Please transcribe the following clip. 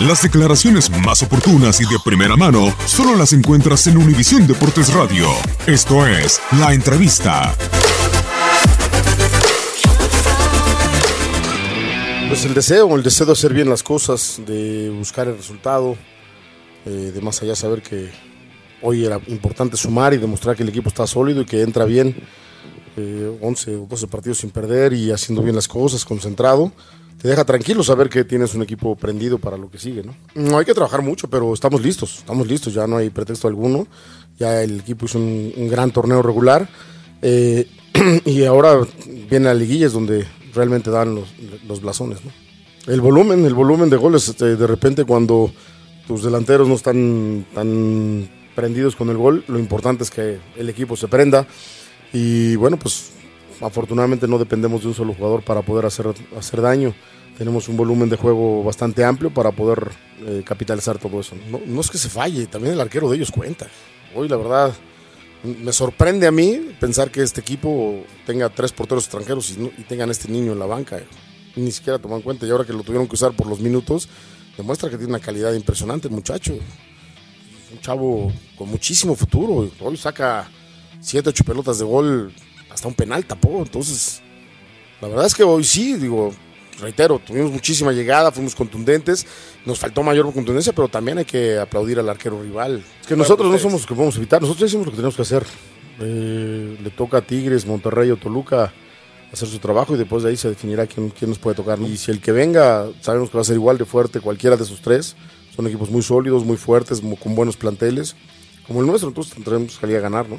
Las declaraciones más oportunas y de primera mano solo las encuentras en Univisión Deportes Radio. Esto es La Entrevista. Pues el deseo, el deseo de hacer bien las cosas, de buscar el resultado, eh, de más allá saber que hoy era importante sumar y demostrar que el equipo está sólido y que entra bien, eh, 11 o 12 partidos sin perder y haciendo bien las cosas, concentrado te deja tranquilo saber que tienes un equipo prendido para lo que sigue, ¿no? No hay que trabajar mucho, pero estamos listos, estamos listos, ya no hay pretexto alguno. Ya el equipo hizo un, un gran torneo regular eh, y ahora viene la liguilla, es donde realmente dan los, los blasones, ¿no? El volumen, el volumen de goles, este, de repente cuando tus delanteros no están tan prendidos con el gol, lo importante es que el equipo se prenda y bueno, pues afortunadamente no dependemos de un solo jugador para poder hacer, hacer daño. Tenemos un volumen de juego bastante amplio para poder eh, capitalizar todo eso. No, es que se falle, también el arquero de ellos cuenta. Hoy la verdad me sorprende a mí pensar que este equipo tenga tres porteros extranjeros y, tengan este niño en la banca. Ni siquiera toman en cuenta y ahora que lo tuvieron que usar por los minutos, demuestra que tiene una calidad impresionante el muchacho. Un chavo con muchísimo futuro. Hoy saca siete, ocho pelotas de gol hasta un penal tapó. Entonces, la verdad es que hoy sí, digo, reitero, tuvimos muchísima llegada, fuimos contundentes, nos faltó mayor contundencia, pero también hay que aplaudir al arquero rival. Es que nosotros no somos los que podemos evitar, nosotros hicimos lo que tenemos que hacer. Eh, le toca a Tigres, Monterrey o Toluca hacer su trabajo y después de ahí se definirá quién, quién nos puede tocar. ¿no? Y si el que venga, sabemos que va a ser igual de fuerte cualquiera de esos tres. Son equipos muy sólidos, muy fuertes, con buenos planteles, como el nuestro, entonces tendremos que salir a ganar, ¿no?